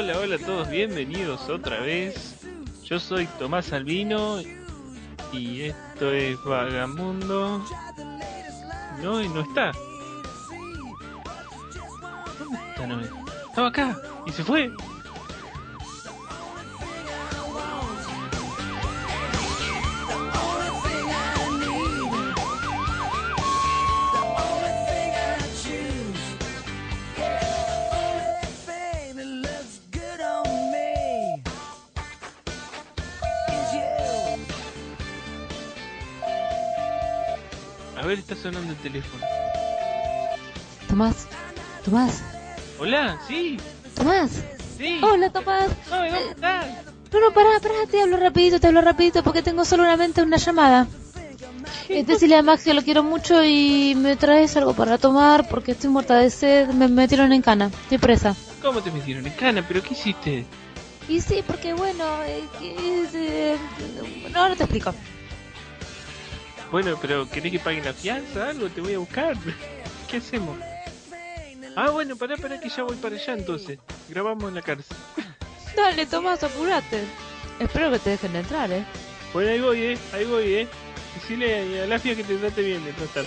Hola, hola a todos, bienvenidos otra vez. Yo soy Tomás Albino y esto es Vagamundo. No, y no está. ¿Dónde está? Estaba acá y se fue. Ver, está sonando el teléfono. Tomás, Tomás, Hola, sí, Tomás. sí. Hola, Tomás. Ay, ¿dónde estás? No, no, pará, pará, te hablo rapidito, te hablo rapidito porque tengo solamente una llamada. Eh, decirle a Max que lo quiero mucho y me traes algo para tomar porque estoy muerta de sed, me metieron en cana, estoy presa. ¿Cómo te metieron en cana? ¿Pero qué hiciste? Y sí, porque bueno, eh, eh, no, no te explico. Bueno, pero ¿querés que pague la fianza? Algo, te voy a buscar. ¿Qué hacemos? Ah, bueno, pará, pará, que ya voy para allá entonces. Grabamos en la cárcel. Dale, Tomás, apurate. Espero que te dejen entrar, eh. Bueno, ahí voy, eh, ahí voy, eh. Decirle a la FIA que te trate bien de tratar.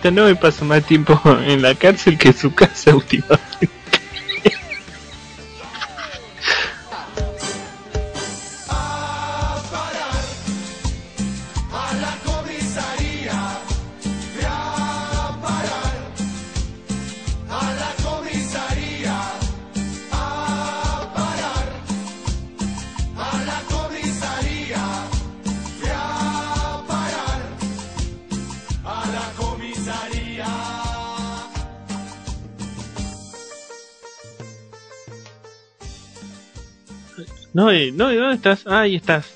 Pero no me pasa más tiempo en la cárcel que en su casa últimamente. No, eh, no, ¿dónde estás? Ah, ahí estás.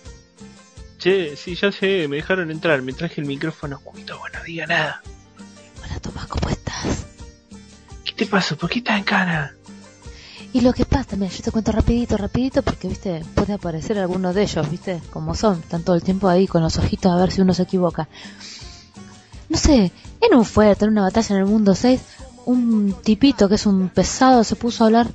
Che, sí, ya sé, me dejaron entrar, me traje el micrófono oculto, bueno, no diga nada. Hola, Tomás, ¿cómo estás? ¿Qué te pasó? ¿Por qué estás en cana? Y lo que pasa, mira, yo te cuento rapidito, rapidito, porque, viste, puede aparecer alguno de ellos, viste, como son, están todo el tiempo ahí con los ojitos a ver si uno se equivoca. No sé, en un fuerte, en una batalla en el mundo 6, un tipito que es un pesado se puso a hablar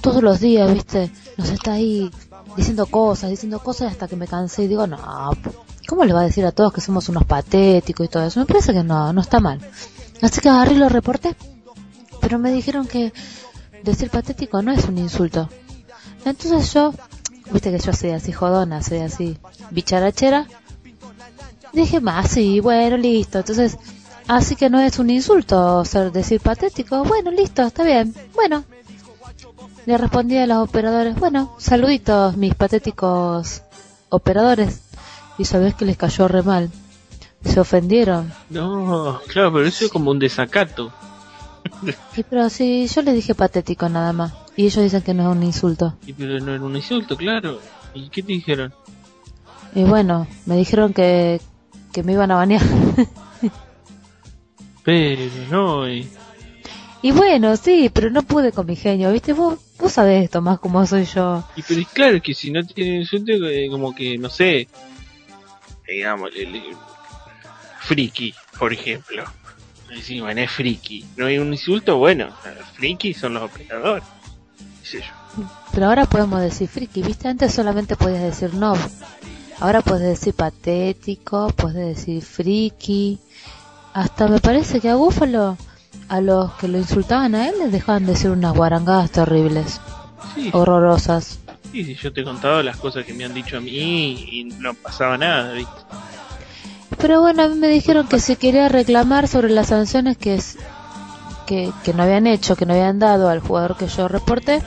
todos los días, viste, nos está ahí diciendo cosas, diciendo cosas hasta que me cansé y digo, no, ¿cómo le va a decir a todos que somos unos patéticos y todo eso? Me parece que no, no está mal. Así que agarré y lo reporté, pero me dijeron que decir patético no es un insulto. Entonces yo, viste que yo soy así jodona, soy así bicharachera, dije más, sí, bueno, listo. Entonces, así que no es un insulto ser decir patético. Bueno, listo, está bien. Bueno, le respondí a los operadores, bueno, saluditos mis patéticos operadores. Y sabés que les cayó re mal. Se ofendieron. No, claro, pero eso es como un desacato. Y pero sí, yo les dije patético nada más. Y ellos dicen que no es un insulto. Y pero no era un insulto, claro. ¿Y qué te dijeron? Y bueno, me dijeron que, que me iban a banear. Pero no, y... y bueno, sí, pero no pude con mi genio, ¿viste? Vos, vos sabés esto más como soy yo. Y pero es claro que si no tiene insulto, eh, como que, no sé, digamos, el, el friki, por ejemplo. Decimos, bueno, es friki. No hay un insulto, bueno, friki son los operadores. qué sé yo. Pero ahora podemos decir friki, ¿viste? Antes solamente podías decir no. Ahora puedes decir patético, puedes decir friki. Hasta me parece que a Búfalo, a los que lo insultaban a él, les dejaban decir unas guarangadas terribles, Sí, horrorosas. sí, sí, yo te he contado las cosas que me han dicho a mí y no pasaba nada, ¿viste? Pero bueno, a mí me dijeron que si quería reclamar sobre las sanciones que, es, que, que no habían hecho, que no habían dado al jugador que yo reporté,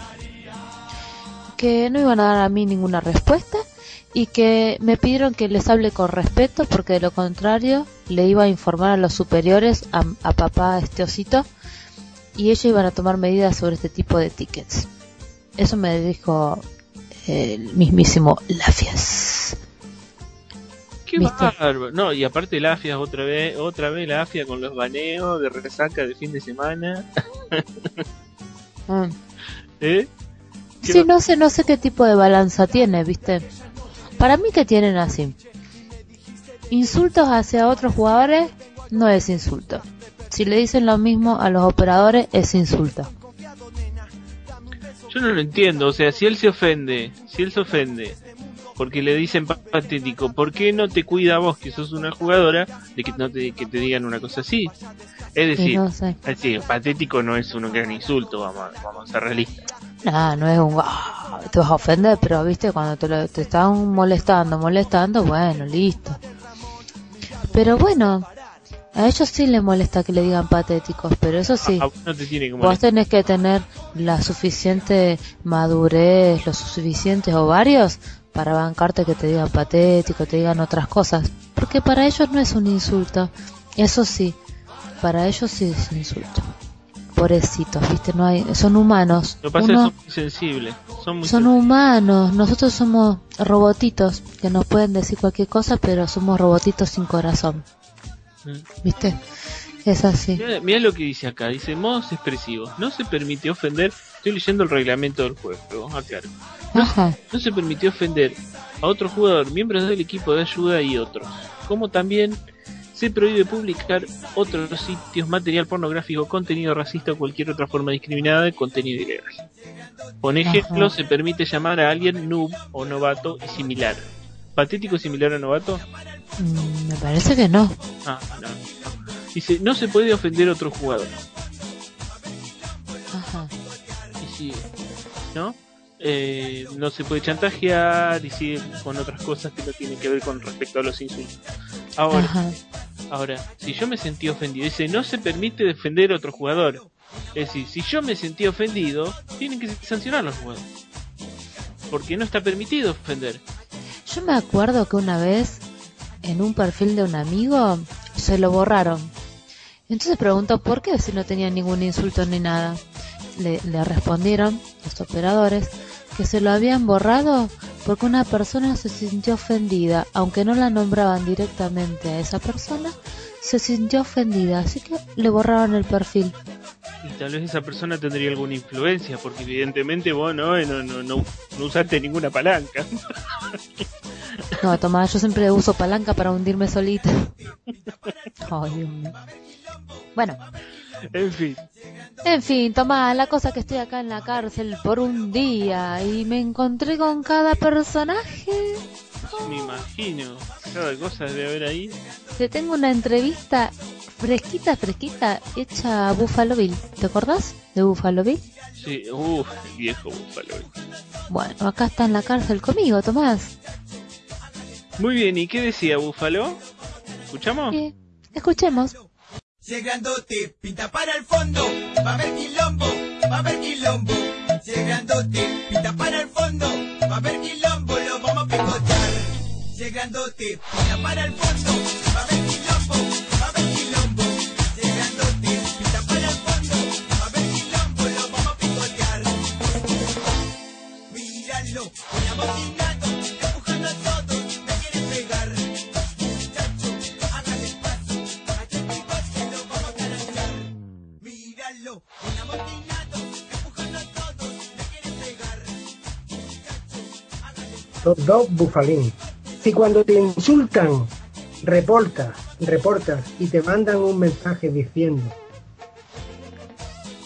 que no iban a dar a mí ninguna respuesta y que me pidieron que les hable con respeto porque de lo contrario le iba a informar a los superiores, a, a papá este osito, y ellos iban a tomar medidas sobre este tipo de tickets. Eso me dijo el mismísimo Lafias. Qué bárbaro. No, y aparte la AFIA otra vez, otra vez la AFIA con los baneos de resaca de fin de semana. Mm. ¿Eh? ¿Qué Sí, no sé, no sé qué tipo de balanza tiene, ¿viste? Para mí que tienen así. Insultos hacia otros jugadores no es insulto. Si le dicen lo mismo a los operadores es insulto. Yo no lo entiendo, o sea, si él se ofende, si él se ofende porque le dicen pa- patético, ¿por qué no te cuida vos que sos una jugadora de que no te, que te digan una cosa así? Es decir, no sé. decir, patético no es un gran insulto, vamos, vamos a ser realistas. No, no es un "Ah", te vas a ofender, pero viste cuando te, lo- te están molestando, molestando, bueno, listo. Pero bueno, a ellos sí les molesta que le digan patéticos, pero eso sí. A vos no te tiene que Vos tenés que tener la suficiente madurez, los suficientes ovarios para bancarte que te digan patético, te digan otras cosas. Porque para ellos no es un insulto. Eso sí, para ellos sí es un insulto. Pobrecitos, viste, no hay, son humanos. Lo que pasa es que son muy sensibles. Son muy son humanos, nosotros somos robotitos que nos pueden decir cualquier cosa, pero somos robotitos sin corazón, sensibles. ¿viste? Es así. Mira, lo que dice acá, dice modos expresivos. No se permite ofender, estoy leyendo el reglamento del juego, aclaro. Ajá. No se permitió ofender a otro jugador, miembros del equipo de ayuda y otros. Como también se prohíbe publicar otros sitios, material pornográfico, contenido racista o cualquier otra forma discriminada de contenido ilegal. Por ejemplo, Ajá. se permite llamar a alguien noob o novato y similar. ¿Patético similar a novato? Mm, me parece que no. Ah, no. no. Dice, no se puede ofender a otro jugador. Ajá. y sigue, ¿no? Eh, no se puede chantajear y sigue con otras cosas que no tienen que ver con respecto a los insultos. Ahora, Ajá. ahora, si yo me sentí ofendido, dice, no se permite defender a otro jugador. Es decir, si yo me sentí ofendido, tienen que sancionar a los jugadores. Porque no está permitido ofender. Yo me acuerdo que una vez en un perfil de un amigo se lo borraron. Entonces preguntó por qué si no tenía ningún insulto ni nada. Le, le respondieron los operadores que se lo habían borrado porque una persona se sintió ofendida, aunque no la nombraban directamente a esa persona, se sintió ofendida, así que le borraron el perfil. Y tal vez esa persona tendría alguna influencia, porque evidentemente vos no, no, no, no, no usaste ninguna palanca. No, Tomás, yo siempre uso palanca para hundirme solita. Ay, Dios mío. Bueno, En fin, En fin, Tomás, la cosa que estoy acá en la cárcel por un día y me encontré con cada personaje. me imagino, cada cosa debe haber ahí. Te tengo una entrevista fresquita, fresquita, hecha a Buffalo Bill. ¿Te acordás de Buffalo Bill? Sí, uff, el viejo búfalo. Bueno, acá está en la cárcel conmigo, Tomás. Muy bien, ¿y qué decía Búfalo? ¿Escuchamos? Eh, escuchemos. Si es pinta para el fondo, va a haber quilombo, va a haber quilombo. Si es pinta para el fondo, va a haber quilombo, lo vamos a picotear. Si es pinta para el fondo, va a haber quilombo, va a haber quilombo. Si es pinta para el fondo, va a haber quilombo, lo vamos a picotear. Míralo, con la Los dos bufalín. Si cuando te insultan reportas, reportas y te mandan un mensaje diciendo,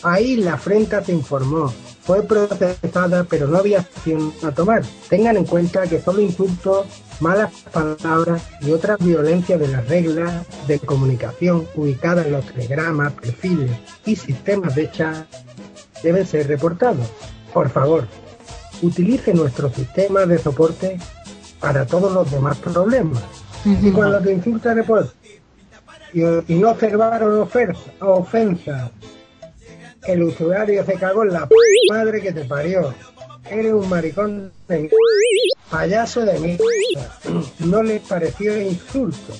ahí la afrenta te informó, fue procesada pero no había acción a tomar. Tengan en cuenta que solo insultos, malas palabras y otras violencias de las reglas de comunicación ubicadas en los telegramas, perfiles y sistemas de chat deben ser reportados. Por favor, utilice nuestro sistema de soporte para todos los demás problemas. Y cuando te insulta report y, y no observaron oferta, ofensa, el usuario se cagó en la madre que te parió. Eres un maricón de payaso de mierda. No les pareció insulto.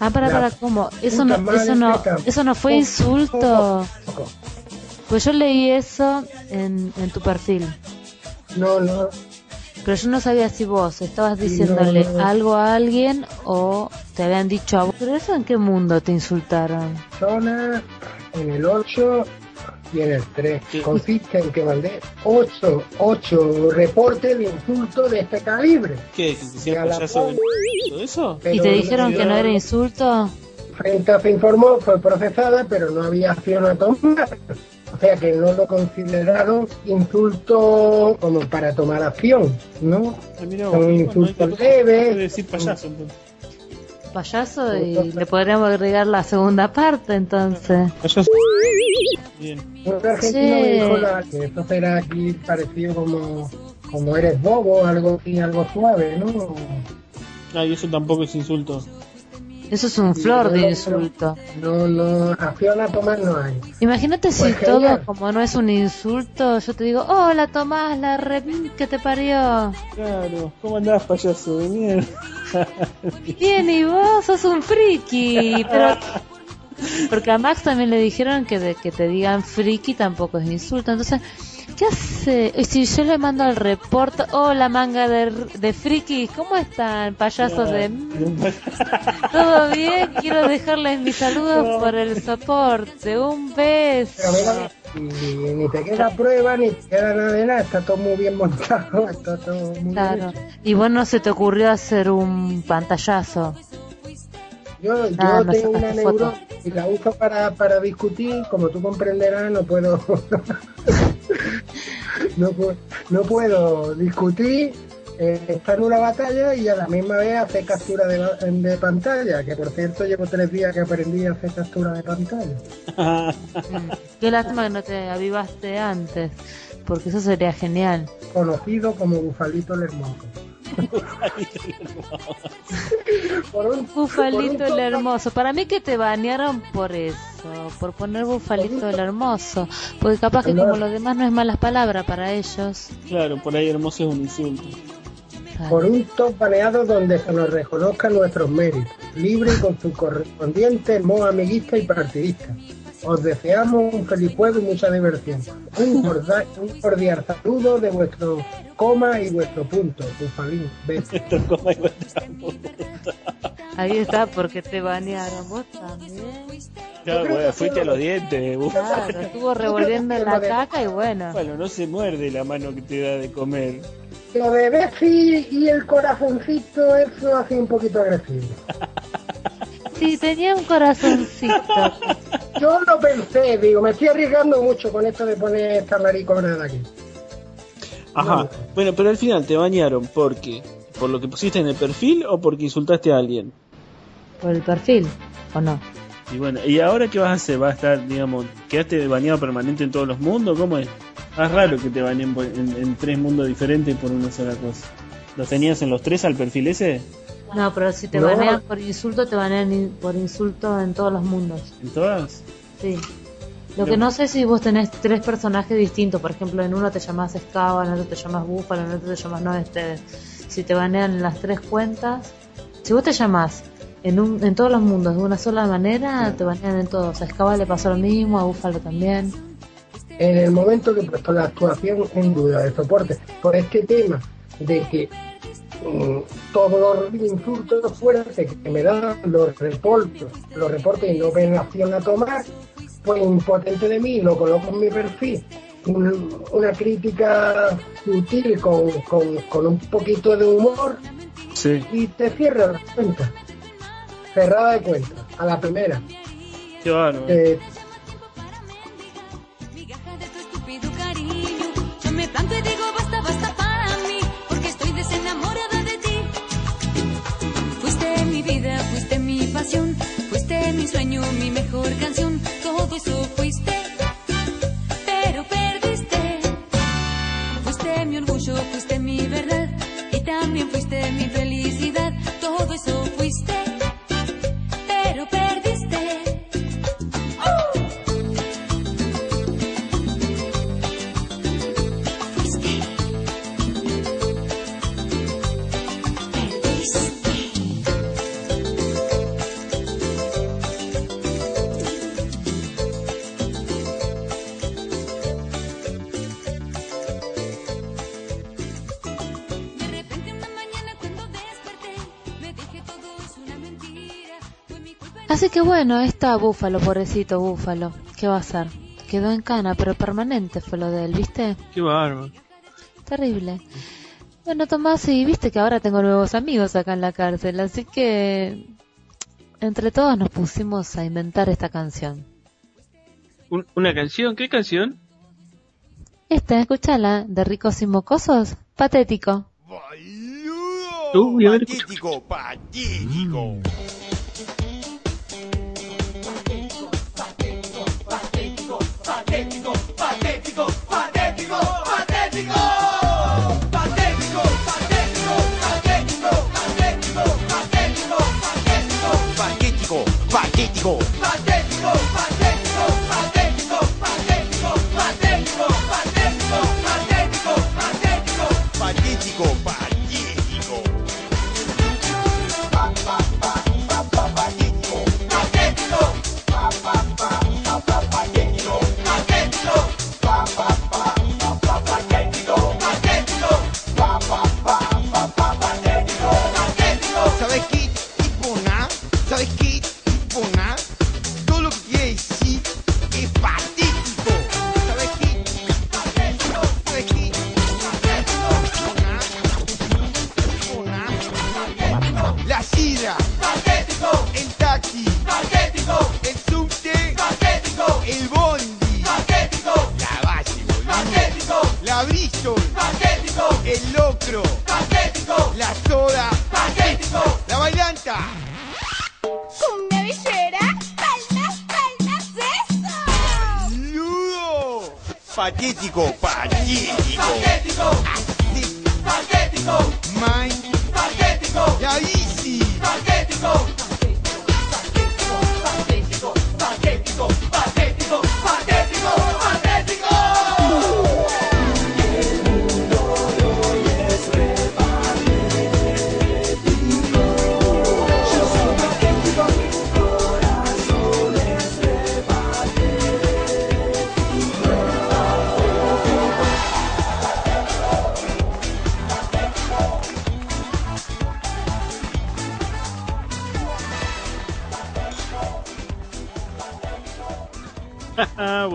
Ah, para, para, ¿cómo? Eso no, eso no, eso no fue insulto. Pues yo leí eso en, en tu perfil. No, no, Pero yo no sabía si vos estabas diciéndole No. algo a alguien o te habían dicho a vos. ¿Pero eso en qué mundo te insultaron? zona en el 8 y en el 3. Consiste en que mandé 8, 8 reportes de insulto de este calibre. ¿Qué? ¿Que te la payaso de todo eso? ¿Y te dijeron que no no- era insulto? Frente se informó, fue procesada, pero no había acción a tomar. O sea que no lo consideraron insulto como para tomar acción, ¿no? Ah, mirá Son insultos Bueno, leves. decir payaso entonces. Payaso y le podríamos agregar la segunda parte entonces. Payaso. Bien. Un argentino Sí. me dijo la- que eso será aquí parecido como, como eres bobo, algo así, algo suave, ¿no? Ah, y eso tampoco es insulto. Eso es un flor de insulto. No, no, a tomar no hay. Imagínate si Pues todo como no es un insulto, yo te digo, hola Tomás, la re que te parió. Claro. ¿Cómo andás, payaso de mierda? Bien, y vos sos un friki, pero... Porque a Max también le dijeron que de que te digan friki tampoco es insulto. Entonces, ¿qué hace? Y si yo le mando al reporte, hola manga de, de frikis, ¿cómo están, payasos de... ¿Todo bien? Quiero dejarles mis saludos por el soporte. Un beso. y ni te queda prueba, ni te queda nada de nada, está todo muy bien montado, está todo muy Claro. bien. Y vos no se te ocurrió hacer un pantallazo. Yo, yo me tengo una neurona y la uso para, para discutir, como tú comprenderás, no puedo no, no puedo discutir, eh, estar en una batalla y a la misma vez hacer captura de, de pantalla, que por cierto llevo tres días que aprendí a hacer captura de pantalla. Qué lástima que no te avivaste antes, porque eso sería genial. Conocido como Bufalito el Hermoso. Por un, Bufalito por el un- hermoso. Para mí que te banearon por eso, por poner Bufalito el hermoso. Porque capaz que como los demás no es malas palabras para ellos. Claro, por ahí hermoso es un insulto. Por un top baneado donde se nos reconozcan nuestros méritos, libre y con su correspondiente modo amiguista y partidista. Os deseamos un feliz juego y mucha diversión. Un, cordial saludo de vuestro coma y vuestro punto, Bufalín. Igual. Ahí está, porque te banearon. Vos también. Claro, bueno, fuiste a los dientes. Claro, estuvo revolviendo la caca y bueno. Bueno, no se muerde la mano que te da de comer. Lo de Bessie y el corazoncito, eso hace un poquito agresivo. Sí, tenía un corazoncito. Yo lo pensé, digo, me estoy arriesgando mucho con esto de poner esta maricona de aquí. Ajá. Bueno, pero al final te bañaron porque por lo que pusiste en el perfil o porque insultaste a alguien. Por el perfil, ¿o no? Y bueno, ¿y ahora qué vas a hacer? ¿Vas a estar, digamos, quedaste bañado permanente en todos los mundos? ¿Cómo es? Más raro que te bañen en, en tres mundos diferentes por una sola cosa. ¿Lo tenías en los tres al perfil ese? No, pero si te No. banean por insulto, te banean in- por insulto en todos los mundos. ¿En todas? Sí. Lo que no sé si vos tenés tres personajes distintos, por ejemplo, en uno te llamas Escava, en otro te llamas Búfalo, en otro te llamas No este, Si te banean en las tres cuentas, si vos te llamás en, un, en todos los mundos de una sola manera, te banean en todos. A Escava le pasó lo mismo, a Búfalo también. en el momento que he puesto la actuación en duda de soporte por este tema de que todos los insultos fuertes que me dan los reportes, los reportes y no ven acción a tomar, pues impotente de mí, lo coloco en mi perfil. Un- una crítica sutil con, con, con un poquito de humor Sí. y te cierra la cuenta. cerrada de cuenta, a la primera. Eh, mejor canción. Todo eso fuiste, pero perdiste. Fuiste mi orgullo, fuiste mi verdad, y también fuiste mi bueno, está Búfalo, pobrecito Búfalo. ¿Qué va a hacer? Quedó en cana, pero permanente fue lo de él, ¿viste? Qué bárbaro. Terrible. Bueno, Tomás, y viste que ahora tengo nuevos amigos acá en la cárcel, así que entre todos nos pusimos a inventar esta canción. Un- ¿Una canción? ¿Qué canción? Esta, escúchala, de ricos y mocosos, patético, patético. Patético, Patético, Patético, patético. Patético. Mike. La bici. Ah,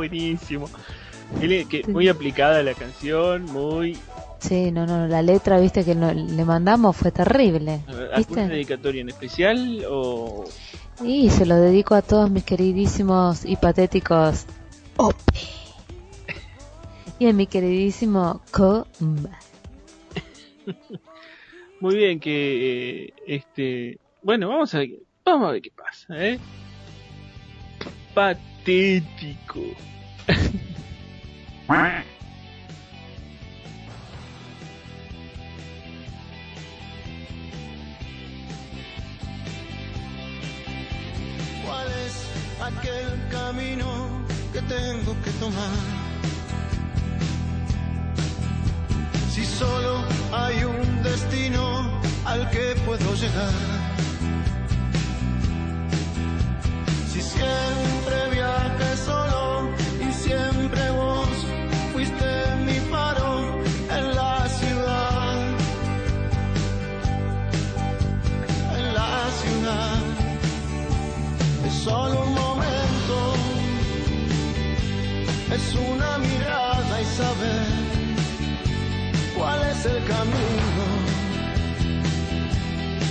buenísimo. Él- que muy aplicada la canción, muy... Sí, no, no, la letra, viste, que no- le mandamos fue terrible, ¿Alguna ¿viste? dedicatoria en especial o...? Y se lo dedico a todos mis queridísimos y patéticos Ope. Y a mi queridísimo Comba. Muy bien, que eh, este... Bueno, vamos a ver, vamos a ver qué pasa, ¿eh? Patético. ¿Cuál es aquel camino que tengo que tomar? Si solo hay un destino al que puedo llegar.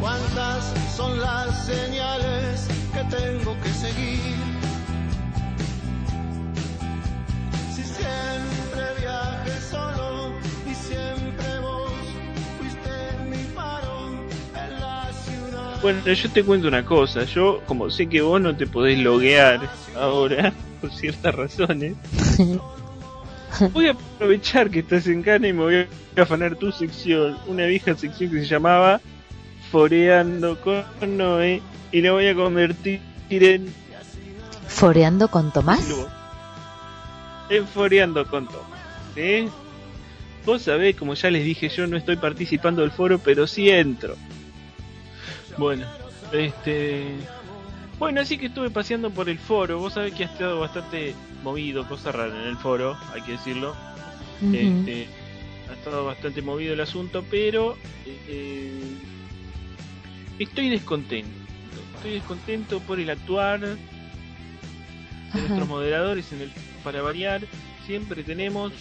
¿Cuántas son las señales que tengo que seguir? Si siempre viaje solo y siempre vos fuiste mi faro en la ciudad. Bueno, yo te cuento una cosa. Yo, como sé que vos no te podés loguear ahora, por ciertas razones, voy a aprovechar que estás en Cana y me voy a afanar tu sección. Una vieja sección que se llamaba Foreando con Noé. Y la voy a convertir en ¿Foreando con Tomás? en Foreando con Tomás. ¿sí? Vos sabés, como ya les dije, yo no estoy participando del foro, pero sí entro. Bueno, este. Bueno, así que estuve paseando por el foro. Vos sabés que ha estado bastante movido, cosa rara en el foro, hay que decirlo. Este, ha estado bastante movido el asunto, pero eh, estoy descontento. Estoy descontento por el actuar de Ajá. nuestros moderadores en el para variar. Siempre tenemos,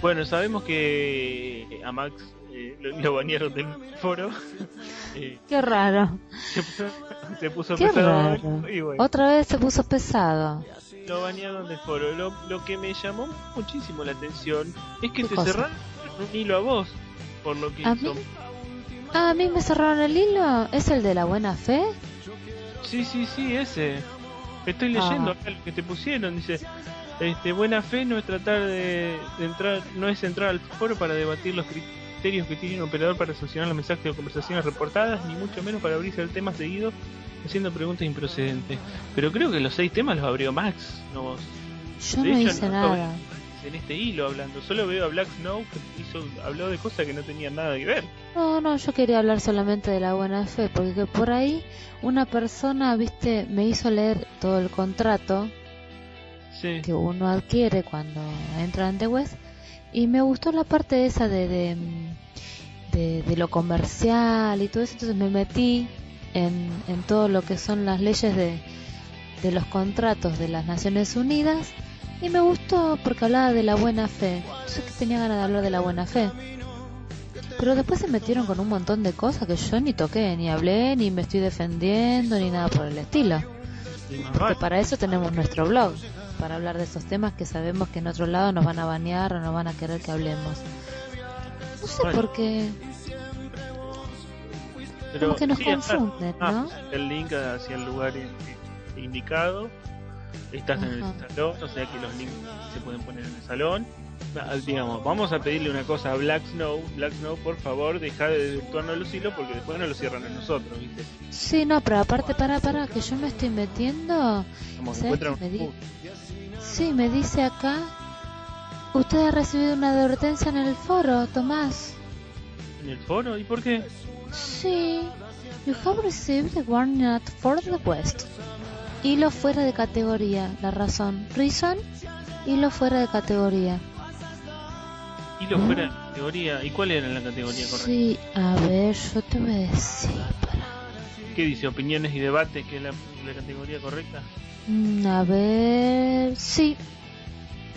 bueno, sabemos que a Max eh, lo, lo banearon del foro. Eh, Qué raro. se puso, se puso Qué pesado raro. y bueno, Otra vez se puso pesado. lo banearon del foro. Lo, lo que me llamó muchísimo la atención es que ¿Qué te cosa? cerraron un hilo a vos, por lo que ¿A hizo. mí? Ah, a mí me cerraron el hilo. ¿Es el de la buena fe? Sí, sí, sí, ese. Estoy leyendo Ah. acá lo que te pusieron, dice. Este, buena fe no es tratar de, de entrar, no es entrar al foro para debatir los criterios que tiene un operador para sancionar los mensajes o conversaciones reportadas, ni mucho menos para abrirse al tema seguido haciendo preguntas improcedentes. Pero creo que los seis temas los abrió Max, no vos. Yo De no hecho, hice no nada. En este hilo hablando, solo veo a Black Snow que hizo, habló de cosas que no tenían nada que ver. No, no, yo quería hablar solamente de la buena fe, porque que por ahí una persona, viste, me hizo leer todo el contrato Sí. que uno adquiere cuando entra en The West y me gustó la parte esa de, de, mm, de, de lo comercial y todo eso, entonces me metí en, en todo lo que son las leyes de, de los contratos de las Naciones Unidas y me gustó porque hablaba de la buena fe. Yo que tenía ganas de hablar de la buena fe. Pero después se metieron con un montón de cosas que yo ni toqué, ni hablé, ni me estoy defendiendo, ni nada por el estilo. Porque para eso tenemos nuestro blog, para hablar de esos temas que sabemos que en otro lado nos van a banear o nos van a querer que hablemos. No sé Bueno. por qué. Pero como que nos sí, está- confunden, ah, ¿no? El link hacia el lugar in- indicado. Estás en el salón, o sea que los links se pueden poner en el salón. Digamos, vamos a pedirle una cosa a Black Snow. Black Snow, por favor, deja de desvirtuarnos los hilos porque después no lo cierran a nosotros, ¿viste? Sí, no, pero aparte, para, para, que yo me estoy metiendo. Como que ¿Sabes encuentran qué me di- Sí, me dice acá. Usted ha recibido una advertencia en el foro, Tomás. en el foro. ¿Y por qué? Sí, you have received a warning at for the West. Hilo fuera de categoría, la razón. Reason, hilo fuera de categoría. Hilo fuera de categoría. ¿Y cuál era la categoría correcta? Sí, a ver, yo te voy a decir. Para... ¿Qué dice? ¿Opiniones y debates? que es la, la categoría correcta? Mm, A ver, sí,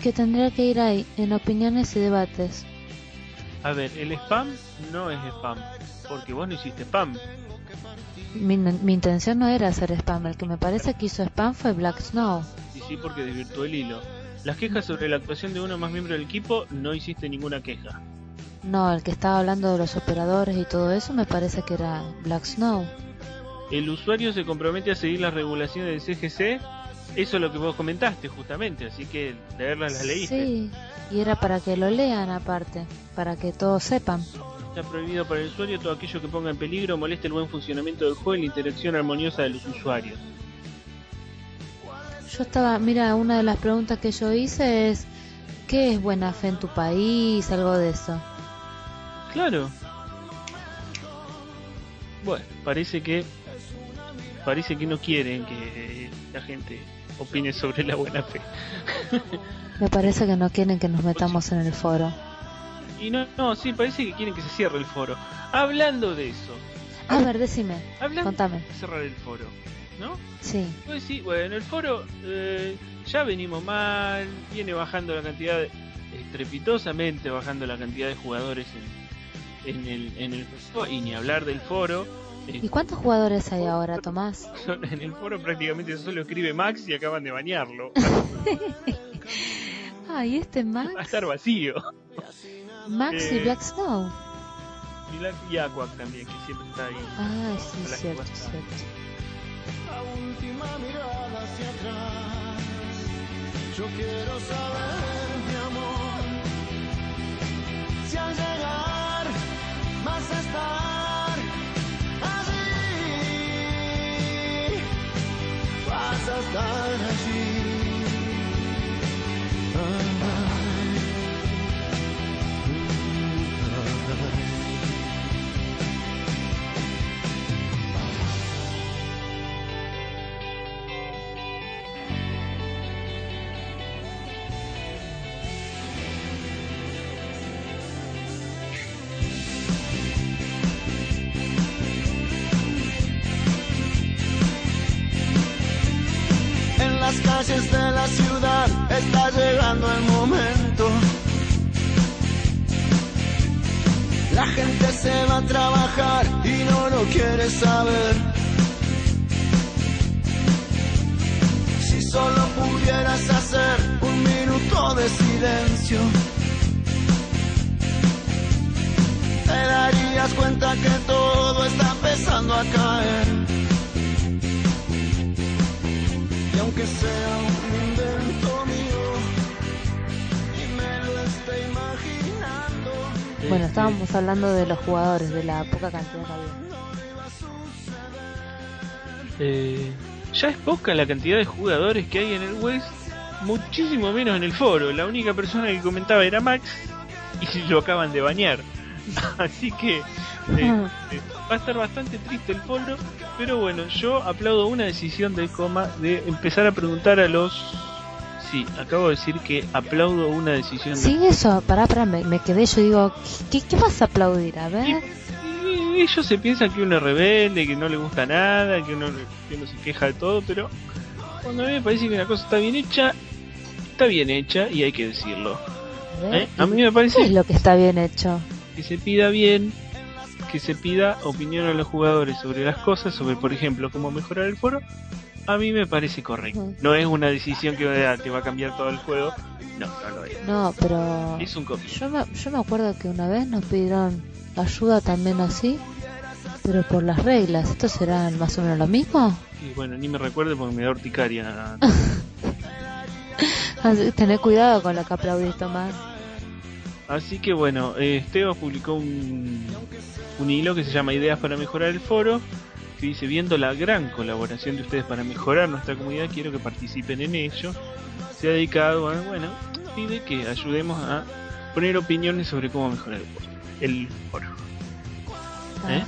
que tendría que ir ahí, en opiniones y debates. A ver, el spam no es spam. Porque vos no hiciste spam. Mi, mi intención no era hacer spam, el que me parece que hizo spam fue Black Snow. Y sí, porque desvirtuó el hilo. Las quejas sobre la actuación de uno más miembro del equipo, no hiciste ninguna queja. No, el que estaba hablando de los operadores y todo eso me parece que era Black Snow. El usuario se compromete a seguir las regulaciones del CGC. Eso es lo que vos comentaste justamente, así que leerlas las leíste. Sí, y era para que lo lean aparte, para que todos sepan. Está prohibido para el usuario todo aquello que ponga en peligro o moleste el buen funcionamiento del juego y la interacción armoniosa de los usuarios. Yo estaba, mira, una de las preguntas que yo hice es, ¿qué es buena fe en tu país? Algo de eso. Claro, Bueno, parece que parece que no quieren que la gente opine sobre la buena fe. Me parece que no quieren que nos metamos en el foro. y no, no, sí, parece que quieren que se cierre el foro. Hablando de eso, A ver, decime. hablando Contame. de cerrar el foro, ¿no? Sí. Pues sí, bueno, el foro eh, ya venimos mal, viene bajando la cantidad, de- estrepitosamente bajando la cantidad de jugadores en, en el, en el foro, y ni hablar del foro. Eh, ¿Y cuántos jugadores hay ahora, Tomás? en el foro prácticamente solo escribe Max y acaban de bañarlo. Ay, este Va a Max. estar vacío. Max y Eh, Black Snow. Y, la, y Aquac también, que siempre está ahí. Ay, sí, cierto. Yo quiero saber, el momento. La gente se va a trabajar y no lo quiere saber. Si solo pudieras hacer un minuto de silencio, te darías cuenta que todo está empezando a caer. Y aunque sea un Bueno, estábamos hablando de los jugadores, de la poca cantidad que había. Eh, ya es poca la cantidad de jugadores que hay en el West, muchísimo menos en el foro. La única persona que comentaba era Max y lo acaban de bañar. Así que eh, eh, va a estar bastante triste el foro, pero bueno, yo aplaudo una decisión del coma de empezar a preguntar a los... Sí, acabo de decir que aplaudo una decisión Sí, eso, pará, pará, me, me quedé, yo digo, ¿qué, qué vas a aplaudir? A ver. y ellos se piensan que uno es rebelde, que no le gusta nada, que uno, que uno se queja de todo, pero cuando a mí me parece que una cosa está bien hecha, está bien hecha y hay que decirlo. ¿eh? A mí me ¿Qué es parece lo que está bien hecho? que se pida bien, que se pida opinión a los jugadores sobre las cosas, sobre por ejemplo cómo mejorar el foro. A mí me parece correcto. No es una decisión que te va a cambiar todo el juego. No, no lo es. No, pero Es un copy. yo me, yo me acuerdo que una vez nos pidieron ayuda también así, pero por las reglas. ¿Esto será más o menos lo mismo? Y bueno, ni me recuerde porque me da urticaria. Tené cuidado con lo que aplaudís, Tomás. Así que bueno, eh, Esteban publicó un, un hilo que se llama Ideas para mejorar el foro, que dice, viendo la gran colaboración de ustedes para mejorar nuestra comunidad, quiero que participen en ello. Se ha dedicado a, bueno, pide que ayudemos a poner opiniones sobre cómo mejorar el foro. El foro. ¿Eh?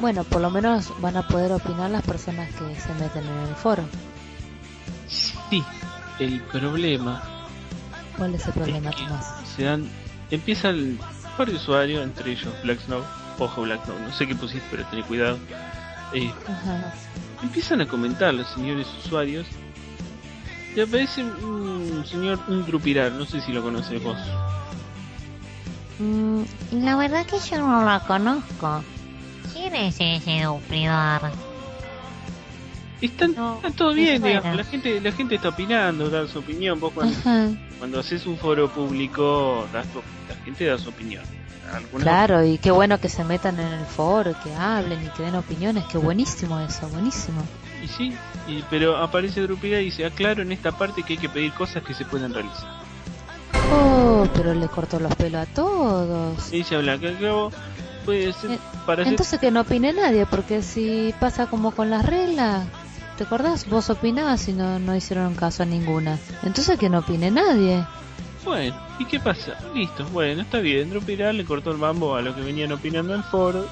Bueno, por lo menos van a poder opinar las personas que se meten en el foro. Sí, el problema ¿Cuál es el problema, Es que- Tomás? se dan, empieza el par de usuarios, entre ellos Black Snow, ojo Black Snow, no sé qué pusiste, pero ten cuidado. Eh. Empiezan a comentar los señores usuarios y aparece un señor, un Drupirar, no sé si lo conoces vos. Mm, la verdad que yo no la conozco. ¿Quién es ese dupridor? Están, No, está todo bien, digamos, la gente, la gente está opinando, da su opinión, vos cuando, Ajá. cuando haces un foro público, das tu- la gente da su opinión. Claro, y qué bueno que se metan en el foro, que hablen y que den opiniones. Qué buenísimo eso, buenísimo. Y sí, y, pero aparece Drupirar y dice, aclaro en esta parte que hay que pedir cosas que se pueden realizar. Oh, pero le cortó los pelos a todos. Y Blanca, que cabo puede ser Eh, Entonces que no opine nadie, porque si pasa como con las reglas, ¿te acordás? Vos opinabas y no, no hicieron caso a ninguna. Entonces que no opine nadie. Bueno, ¿y qué pasa? Listo, bueno, está bien. Drew le cortó el mambo a lo que venían opinando en foro.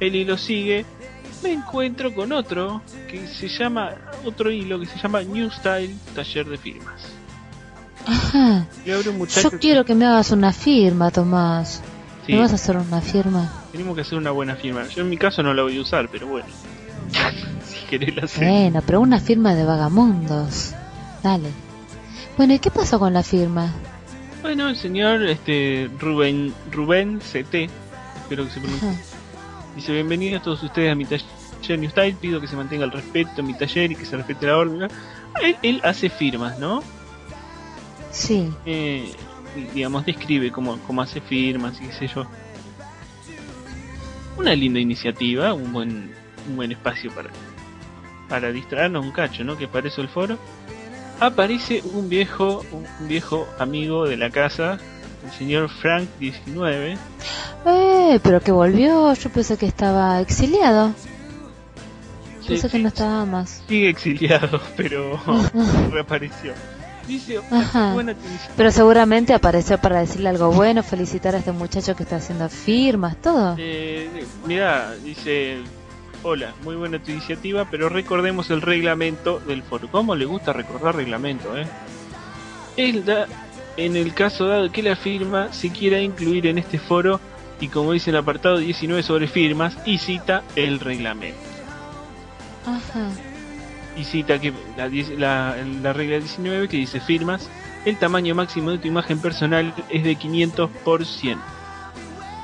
El hilo sigue, me encuentro con otro que se llama, otro hilo que se llama New Style Taller de Firmas. Ajá. Y ahora un muchacho Yo quiero que me hagas una firma, Tomás. Sí, ¿Me vas a hacer una firma? tenemos que hacer una buena firma. Yo en mi caso no la voy a usar, pero bueno. si querés la hacer. Bueno, pero una firma de vagamundos. Dale. Bueno, ¿y qué pasó con la firma? Bueno, el señor este Rubén Rubén CT, espero que se pronuncie. Ajá. Dice, bienvenidos todos ustedes a mi taller New Style, pido que se mantenga el respeto en mi taller y que se respete la orden. Él, él hace firmas, ¿no? Sí. Eh, digamos, describe cómo, cómo hace firmas y qué sé yo. Una linda iniciativa, un buen, un buen espacio para, para distraernos un cacho, ¿no? Que para eso el foro. Aparece un viejo, un viejo amigo de la casa, el señor Frank 19, Eh, pero que volvió. Yo pensé que estaba exiliado. Pensé que no estaba más. sigue exiliado, pero reapareció. Dice, Ajá. buena. Pero seguramente apareció para decirle algo bueno, felicitar a este muchacho que está haciendo firmas, todo. Eh, mira, dice, hola, muy buena tu iniciativa, pero recordemos el reglamento del foro. ¿Cómo le gusta recordar reglamento, eh? Da, en el caso dado que la firma se quiera incluir en este foro, y como dice el apartado 19 sobre firmas, y cita el reglamento. Ajá. Y cita que la, la, la regla 19 que dice firmas, el tamaño máximo de tu imagen personal es de 500 por 100.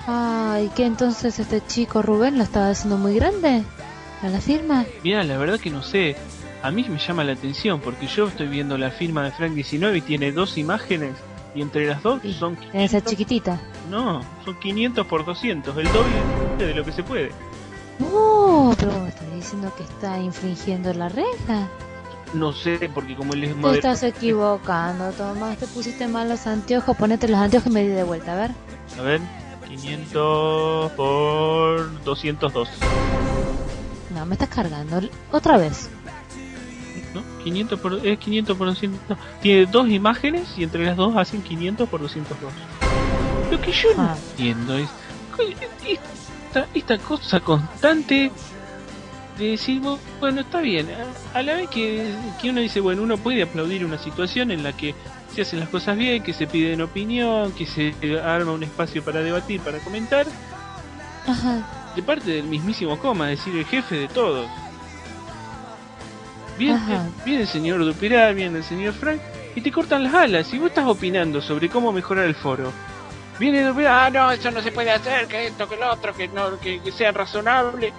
Ay, ¿qué entonces este chico Rubén lo estaba haciendo muy grande? ¿A la firma? Mira, la verdad que no sé. A mí me llama la atención porque yo estoy viendo la firma de Frank 19 y tiene dos imágenes y entre las dos Sí, son Debe ser 500, chiquitita. no, son 500 por 200, el doble de lo que se puede. Oh, pero vos me estás diciendo que está infringiendo la regla. No sé porque como él es Te estás equivocando, Tomás. Te pusiste mal los anteojos. Ponete los anteojos y me di de vuelta, a ver. a ver, 500 por 202, No, me estás cargando. Otra vez. ¿No? 500 por es 500 por 200. no, tiene dos imágenes y entre las dos hacen 500 por 202. Lo que yo no Ah. entiendo es esta, esta cosa constante de decir, bu- bueno, está bien, a, a la vez que, que uno dice, bueno, uno puede aplaudir una situación en la que se hacen las cosas bien, que se piden opinión, que se arma un espacio para debatir, para comentar, Ajá. de parte del mismísimo coma, es decir, el jefe de todos. Viene, viene el señor Dupiral, viene el señor Frank, y te cortan las alas, y vos estás opinando sobre cómo mejorar el foro. Viene Dupiral, ah, no, eso no se puede hacer, que esto, que lo otro, que no, que, que sea razonable.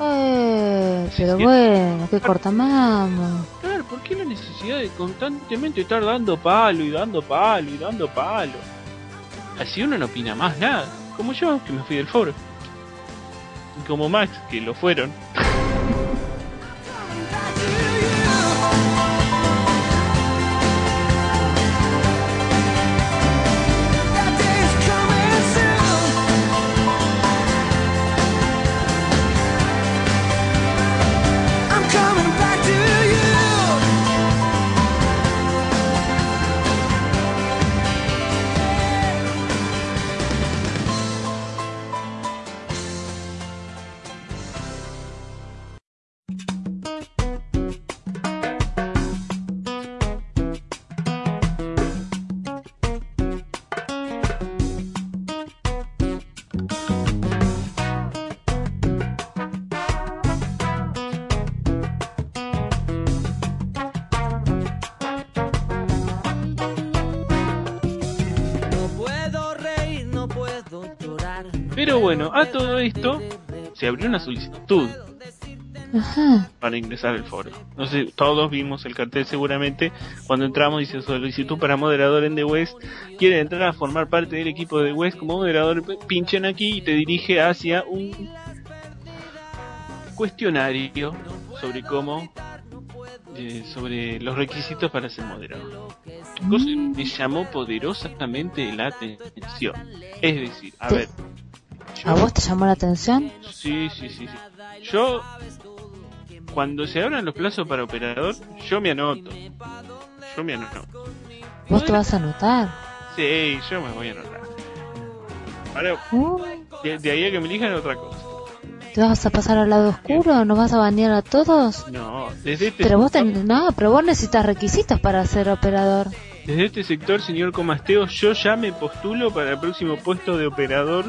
Eh, pero bueno, que cortamamos. Claro, ¿por qué la necesidad de constantemente estar dando palo y dando palo y dando palo? Así uno no opina más nada, como yo, que me fui del foro. Y como Max, que lo fueron. a todo esto se abrió una solicitud Ajá. para ingresar al foro. No sé, todos vimos el cartel seguramente. Cuando entramos dice solicitud para moderador en The West. Quieren entrar a formar parte del equipo de The West como moderador. Pinchen aquí y te dirige hacia un cuestionario sobre cómo eh, sobre los requisitos para ser moderador. Cosa que me llamó poderosamente la atención. Es decir, a Te- ¿A vos te llamó la atención? Sí, sí, sí, sí. Yo, cuando se abran los plazos para operador, yo me anoto. Yo me anoto. ¿Vos te vas a anotar? Sí, yo me voy a anotar. Ahora, Uh, De, de ahí a que me elijan otra cosa. ¿Te vas a pasar al lado oscuro? ¿Nos vas a banear a todos? No, desde este, Pero vos sector, ten... no, pero vos necesitas requisitos para ser operador. desde este sector, señor Comasteo, yo ya me postulo para el próximo puesto de operador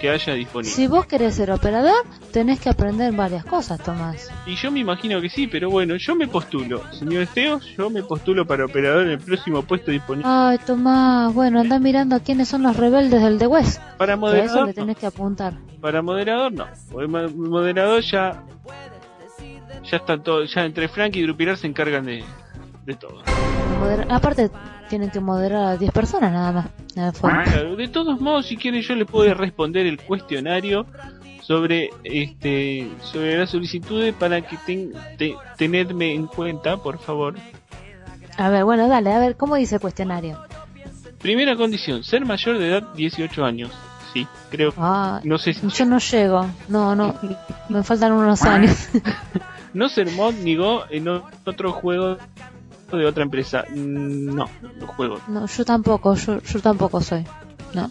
que haya disponible. Si vos querés ser operador, tenés que aprender varias cosas, Tomás. Y yo me imagino que sí, pero bueno, yo me postulo. Señor Esteos, yo me postulo para operador en el próximo puesto disponible. Ay, Tomás, bueno, anda mirando a quiénes son los rebeldes del The West. Para eso moderador, le tenés que apuntar. para moderador no. Moderador ya ya están todo, ya entre Frank y Drupilar se encargan de, de todo. Moder- Aparte, tienen que moderar a 10 personas nada más. Nada. Claro, de todos modos, si quieren yo les puedo responder el cuestionario sobre este sobre las solicitudes para que ten, te- tenedme en cuenta, por favor. A ver, bueno, dale, a ver, ¿cómo dice el cuestionario? Primera condición, ser mayor de edad 18 años. Sí, creo. Ah, No sé si yo no llego. No, no. Me faltan unos años. no ser mod ni go en otro juego de otra empresa. Mm, No, no juego. No, yo tampoco, yo, yo tampoco soy. No.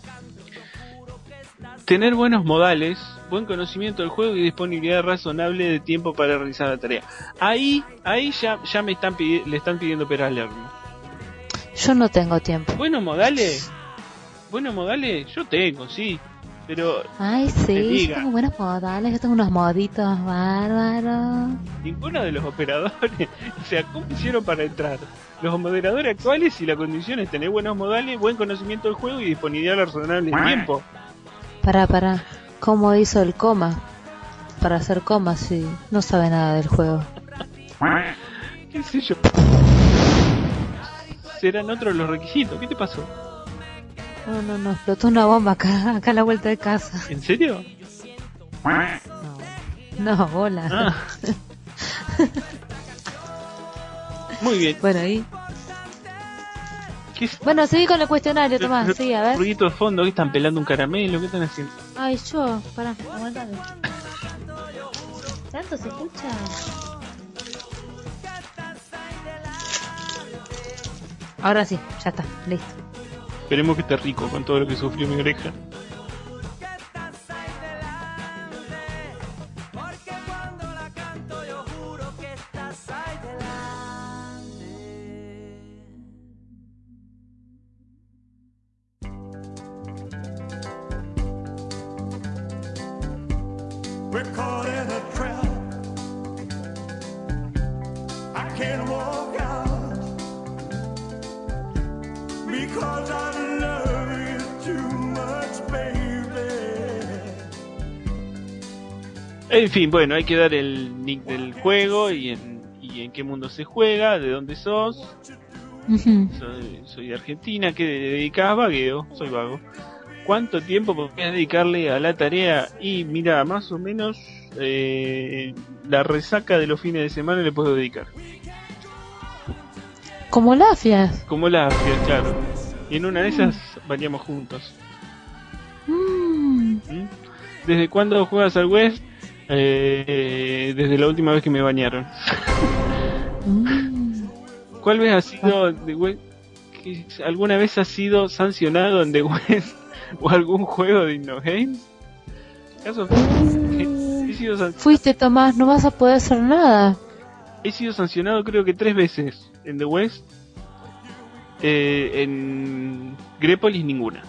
Tener buenos modales, buen conocimiento del juego y disponibilidad razonable de tiempo para realizar la tarea. Ahí, ahí ya, ya me están le están pidiendo Lerner. Yo no tengo tiempo. Buenos modales, buenos modales, yo tengo, sí, pero Ay, sí, tengo buenos modales, tengo unos moditos bárbaros. ninguno de los operadores, o sea, ¿cómo hicieron para entrar? Los moderadores actuales, si la condición es tener buenos modales, buen conocimiento del juego y disponibilidad razonable de tiempo. Para, para. ¿Cómo hizo el coma? Para hacer coma, sí. No sabe nada del juego. ¿Qué sé yo? Serán otros los requisitos. ¿Qué te pasó? No, no, no. Explotó una bomba acá, acá a la vuelta de casa. ¿En serio? No, bola. Ah. Muy bien. Bueno, ahí. Bueno, seguí con el cuestionario, Tomás. Sí, a ver. Ruidito de fondo, ¿qué están pelando un caramelo? ¿Qué están haciendo? Ay, yo. Pará, aguantame. ¿Tanto se escucha? Ahora sí, ya está, listo. Esperemos que esté rico con todo lo que sufrió mi oreja. En fin, bueno, hay que dar el nick del juego y en, y en qué mundo se juega, de dónde sos. Soy, soy de Argentina, ¿qué dedicas? Vagueo, soy vago. ¿Cuánto tiempo podrías dedicarle a la tarea? Y mira, más o menos eh, la resaca de los fines de semana le puedo dedicar. Como lafias. Como la claro. Y en una de esas bañamos juntos. Mm. ¿Mm? ¿Desde cuándo juegas al West? Eh, desde la última vez que me bañaron. Mm. ¿Cuál vez ha sido The West? ¿Alguna vez has sido sancionado en The West o algún juego de InnoGames? ¿Acaso he sido, san- Fuiste, Tomás, no vas a poder hacer nada. he sido sancionado creo que tres veces en The West. Eh, en Grepolis ninguna.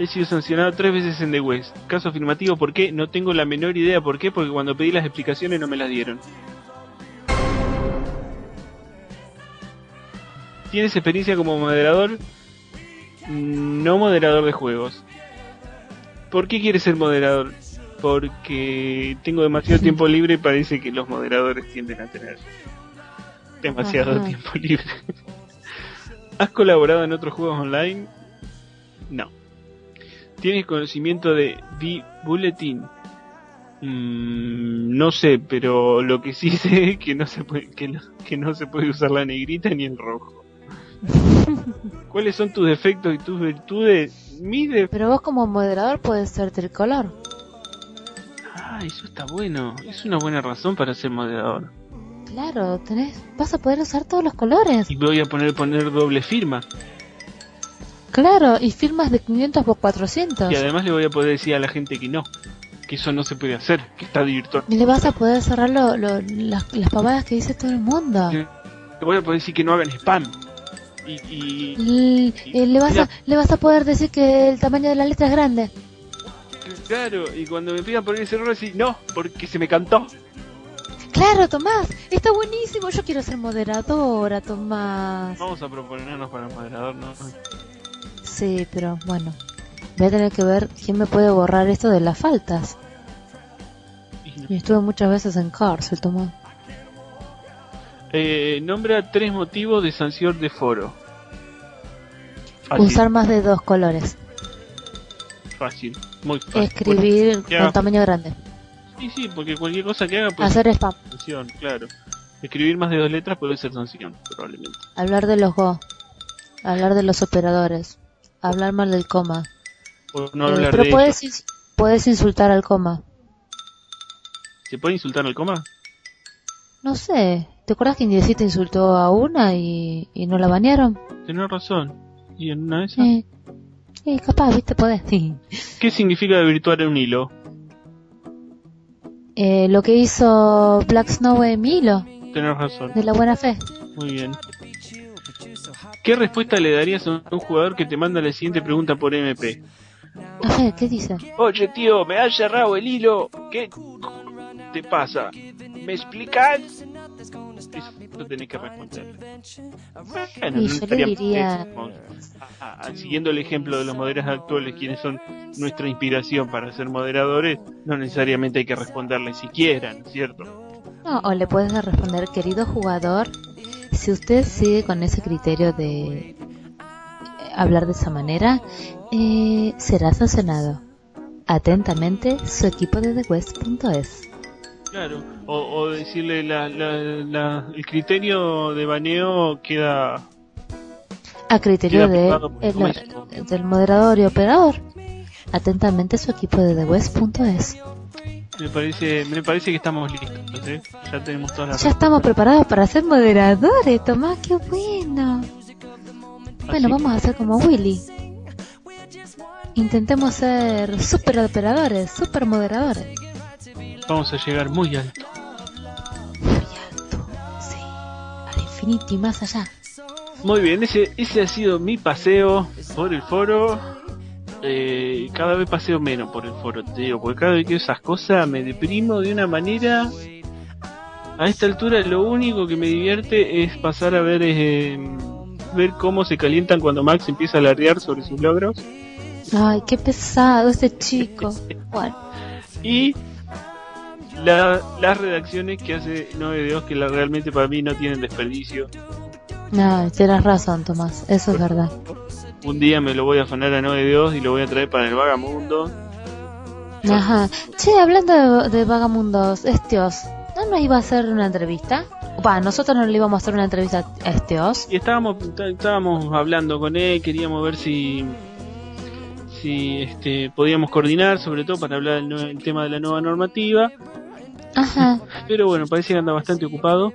He sido sancionado tres veces en The West. Caso afirmativo, ¿por qué? No tengo la menor idea por qué, porque cuando pedí las explicaciones no me las dieron. ¿Tienes experiencia como moderador? Mm, No moderador de juegos. ¿Por qué quieres ser moderador? Porque tengo demasiado tiempo libre y parece que los moderadores tienden a tener demasiado Ajá. tiempo libre. ¿Has colaborado en otros juegos online? No. ¿Tienes conocimiento de V-Bulletin? Mm, no sé, pero lo que sí sé es que no se puede, que no, que no se puede usar la negrita ni el rojo. ¿Cuáles son tus defectos y tus virtudes? Mi de... Pero vos como moderador puedes ser tricolor. Ah, eso está bueno. Es una buena razón para ser moderador. Claro, tenés, vas a poder usar todos los colores. Y voy a poner poner doble firma. Claro, y firmas de 500 por 400. Y además le voy a poder decir a la gente que no, que eso no se puede hacer, que está virtual. Y le vas a poder cerrar lo- lo- las, las pavadas que dice todo el mundo. Le voy a poder decir que no hagan spam. Y, y Y, eh, le, vas a, le vas a poder decir que el tamaño de la letra es grande. claro, y cuando me pidan poner ese error, decir no, porque se me cantó. Claro, Tomás, está buenísimo. Yo quiero ser moderadora, Tomás. Vamos a proponernos para moderador, ¿no? Sí, pero bueno. Voy a tener que ver quién me puede borrar esto de las faltas. Y estuve muchas veces en cárcel, Tomás. Eh, nombra tres motivos de sanción de foro. Fácil, Usar más de dos colores. fácil, muy fácil. Escribir Bueno, con tamaño grande. Sí, sí, porque cualquier cosa que haga puede Hacer ser spam. sanción, claro. Escribir más de dos letras puede ser sanción, probablemente. Hablar de los Go. Hablar de los operadores. Hablar mal del coma. No Eh, pero de puedes, ello. ins- puedes insultar al coma. ¿Se puede insultar al coma? No sé. ¿Te acuerdas que Indiecita insultó a una y, y no la banearon? Tenés razón. ¿Y en una de esas? Sí. Sí, capaz, viste, podés. ¿Qué significa desvirtuar un hilo? Eh, lo que hizo Black Snow en Milo, Tenés razón. de la buena fe. Muy bien. ¿Qué respuesta le darías a un jugador que te manda la siguiente pregunta por MP? Oye, tío, me has cerrado el hilo. ¿Qué te pasa? ¿Me explicas? Eso tenés que responder. Bueno, yo le diría- eh, a- a- siguiendo el ejemplo de los moderadores actuales, quienes son nuestra inspiración para ser moderadores, no necesariamente hay que responderles siquiera, ¿no es cierto? No, o le puedes responder, querido jugador, si usted sigue con ese criterio de hablar de esa manera, eh, será sancionado. Atentamente, su equipo de TheWest.es. Claro, o, o decirle la, la- la- el criterio de baneo queda A criterio de, el- del moderador y operador. Atentamente, su equipo de TheWest.es. me parece me parece que estamos listos ¿eh? ya tenemos todas las Ya estamos preparados para ser moderadores, Tomás, qué bueno. Bueno, Así vamos a hacer como Willy. Intentemos ser super operadores, super moderadores. vamos a llegar muy alto Al infinito y más allá. muy bien ese ese ha sido mi paseo por el foro eh, cada vez paseo menos por el foro te digo porque cada vez que esas cosas me deprimo de una manera a esta altura lo único que me divierte es pasar a ver eh, ver cómo se calientan cuando Max empieza a alardear sobre sus logros Ay, qué pesado este chico. Bueno, y la- las redacciones que hace 9 de 2 que la, realmente para mí no tienen desperdicio. no, tienes razón, Tomás, eso es verdad. Un día me lo voy a afanar a 9 de 2 y lo voy a traer para el vagamundo. Ajá. Che, hablando de, de vagamundos, Estios, ¿no nos iba a hacer una entrevista? Va, nosotros no le íbamos a hacer una entrevista a Estios. Y estábamos estábamos hablando con él, queríamos ver si si este podíamos coordinar, sobre todo para hablar del, el tema de la nueva normativa, Ajá, pero bueno, parece que anda bastante ocupado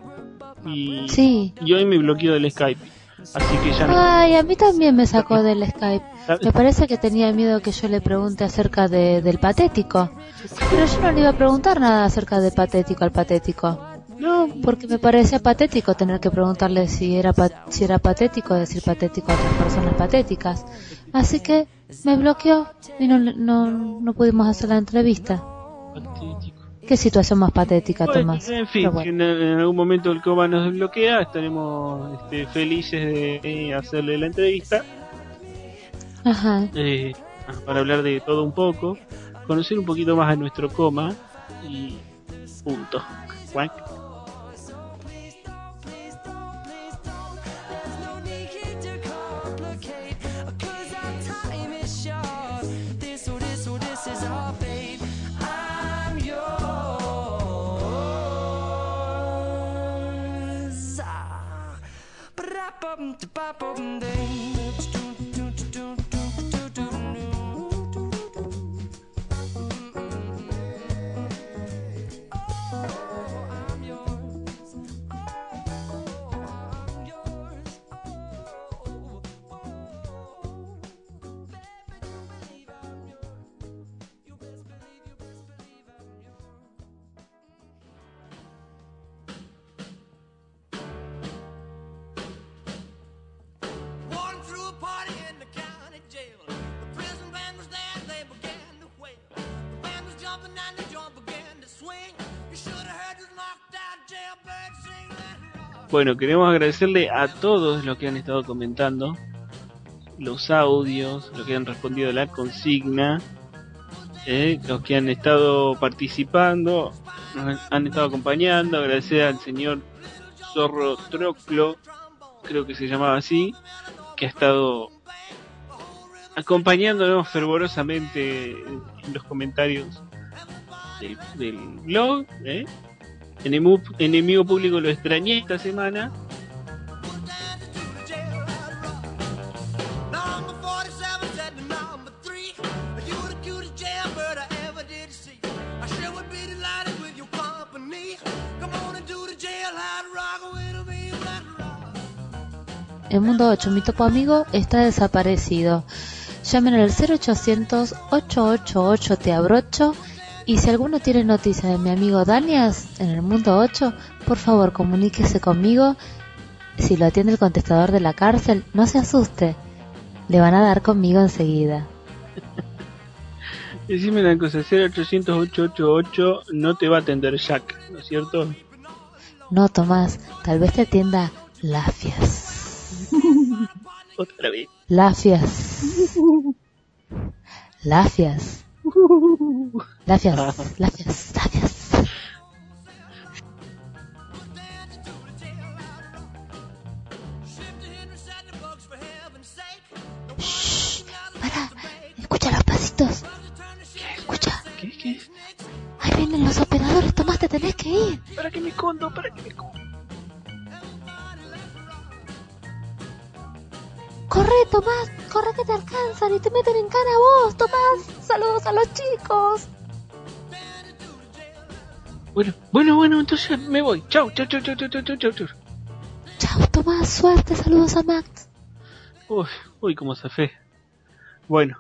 y, sí. y hoy me bloqueó del Skype. Así que ya no. Ay, a mí también me sacó del Skype. Me parece que tenía miedo que yo le pregunte acerca de, del patético. Pero yo no le iba a preguntar nada acerca del patético al patético. No, Porque me parecía patético tener que preguntarle si era, si era patético decir patético a otras personas patéticas. Así que me bloqueó y no, no, no pudimos hacer la entrevista. Qué situación más patética, Bueno, Tomás. en fin, bueno. en, en algún momento el coma nos desbloquea, estaremos este, felices de eh, hacerle la entrevista Ajá. eh, para hablar de todo un poco, conocer un poquito más a nuestro coma y punto. Cuac. Bueno, queremos agradecerle a todos los que han estado comentando los audios, los que han respondido a la consigna, eh, los que han estado participando, nos han estado acompañando. Agradecer al señor Zorro Troclo, creo que se llamaba así, que ha estado acompañándonos fervorosamente en los comentarios del, blog. ¿eh? Enemigo, enemigo público lo extrañé esta semana. El mundo 8, mi topo amigo, está desaparecido. Llamen al 0800 888 te abrocho y si alguno tiene noticia de mi amigo Danias en el mundo 8, por favor comuníquese conmigo. Si lo atiende el contestador de la cárcel, no se asuste. Le van a dar conmigo enseguida. Decime una cosa, 0800 888 no te va a atender Jack, ¿no es cierto? No, Tomás, tal vez te atienda Lafias. Otra vez. Lafias. Lafias. Lafias, lafias, lafias. Shh, para, escucha los pasitos. Escucha. ¿Qué? ¿Qué? Ahí vienen los operadores, Tomás, te tenés que ir. ¿Para que me escondo? ¿Para que me escondo? Corre, Tomás, corre que te alcanzan y te meten en cara a vos, Tomás. Saludos a los chicos. Bueno, bueno, bueno, entonces me voy. Chau, chau, chau, chau, chau, chau, chau, chau. Chau, Tomás, suerte, saludos a Max. Uy, uy, cómo se fe. Bueno.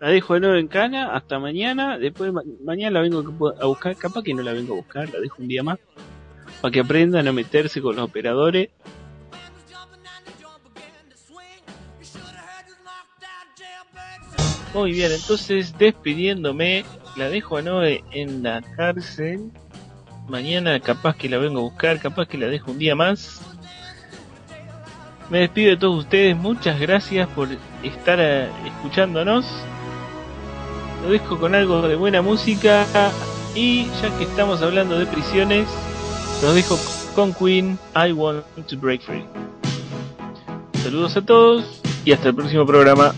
La dejo de nuevo en cana, hasta mañana. Después mañana la vengo a buscar. Capaz que no la vengo a buscar, la dejo un día más. Para que aprendan a meterse con los operadores Muy bien, entonces despidiéndome, la dejo a Noé en la cárcel. Mañana capaz que la vengo a buscar, capaz que la dejo un día más. Me despido de todos ustedes, muchas gracias por estar eh, escuchándonos. Lo dejo con algo de buena música y ya que estamos hablando de prisiones, los dejo con Queen, I Want to Break Free. Saludos a todos y hasta el próximo programa.